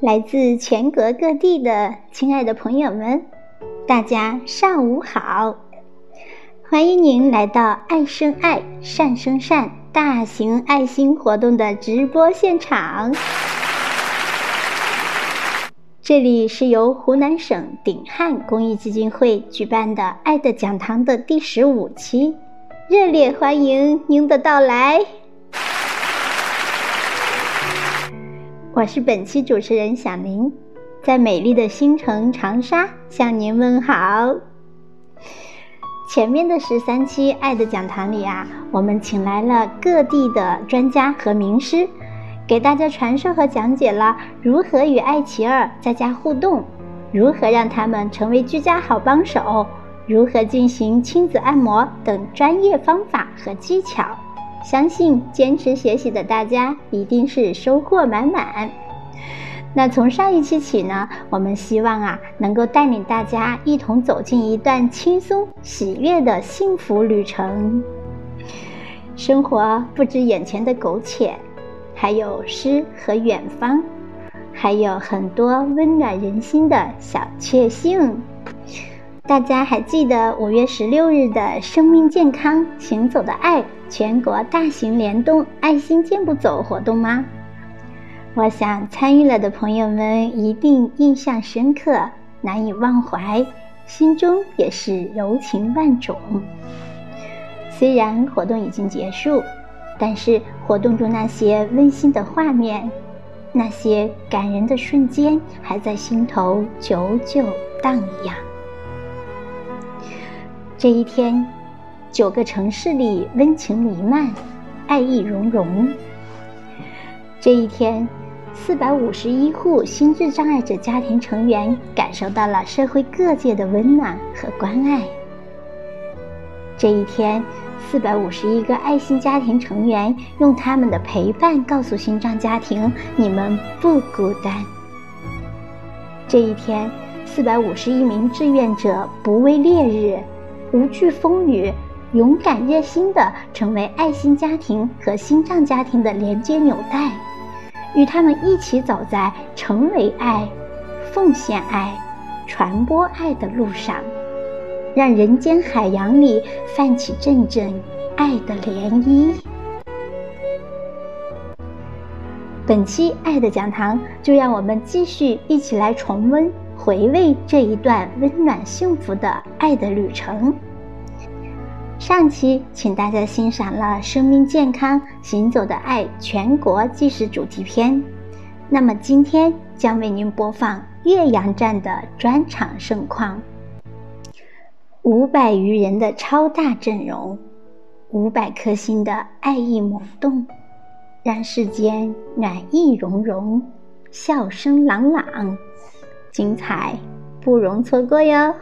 来自全国各地的亲爱的朋友们，大家上午好！欢迎您来到“爱生爱，善生善”大型爱心活动的直播现场。这里是由湖南省鼎汉公益基金会举办的“爱的讲堂”的第十五期，热烈欢迎您的到来！我是本期主持人小林，在美丽的新城长沙向您问好。前面的十三期《爱的讲堂》里啊，我们请来了各地的专家和名师，给大家传授和讲解了如何与爱琪儿在家互动，如何让他们成为居家好帮手，如何进行亲子按摩等专业方法和技巧。相信坚持学习的大家一定是收获满满。那从上一期起呢，我们希望啊能够带领大家一同走进一段轻松喜悦的幸福旅程。生活不止眼前的苟且，还有诗和远方，还有很多温暖人心的小确幸。大家还记得五月十六日的生命健康行走的爱全国大型联动爱心健步走活动吗？我想参与了的朋友们一定印象深刻，难以忘怀，心中也是柔情万种。虽然活动已经结束，但是活动中那些温馨的画面，那些感人的瞬间，还在心头久久荡漾。这一天，九个城市里温情弥漫，爱意融融。这一天，四百五十一户心智障碍者家庭成员感受到了社会各界的温暖和关爱。这一天，四百五十一个爱心家庭成员用他们的陪伴告诉心脏家庭：你们不孤单。这一天，四百五十一名志愿者不畏烈日。无惧风雨，勇敢热心地成为爱心家庭和心脏家庭的连接纽带，与他们一起走在成为爱、奉献爱、传播爱的路上，让人间海洋里泛起阵阵爱的涟漪。本期《爱的讲堂》，就让我们继续一起来重温。回味这一段温暖幸福的爱的旅程。上期请大家欣赏了《生命健康行走的爱》全国纪实主题片，那么今天将为您播放岳阳站的专场盛况。五百余人的超大阵容，五百颗心的爱意萌动，让世间暖意融融，笑声朗朗。精彩不容错过哟！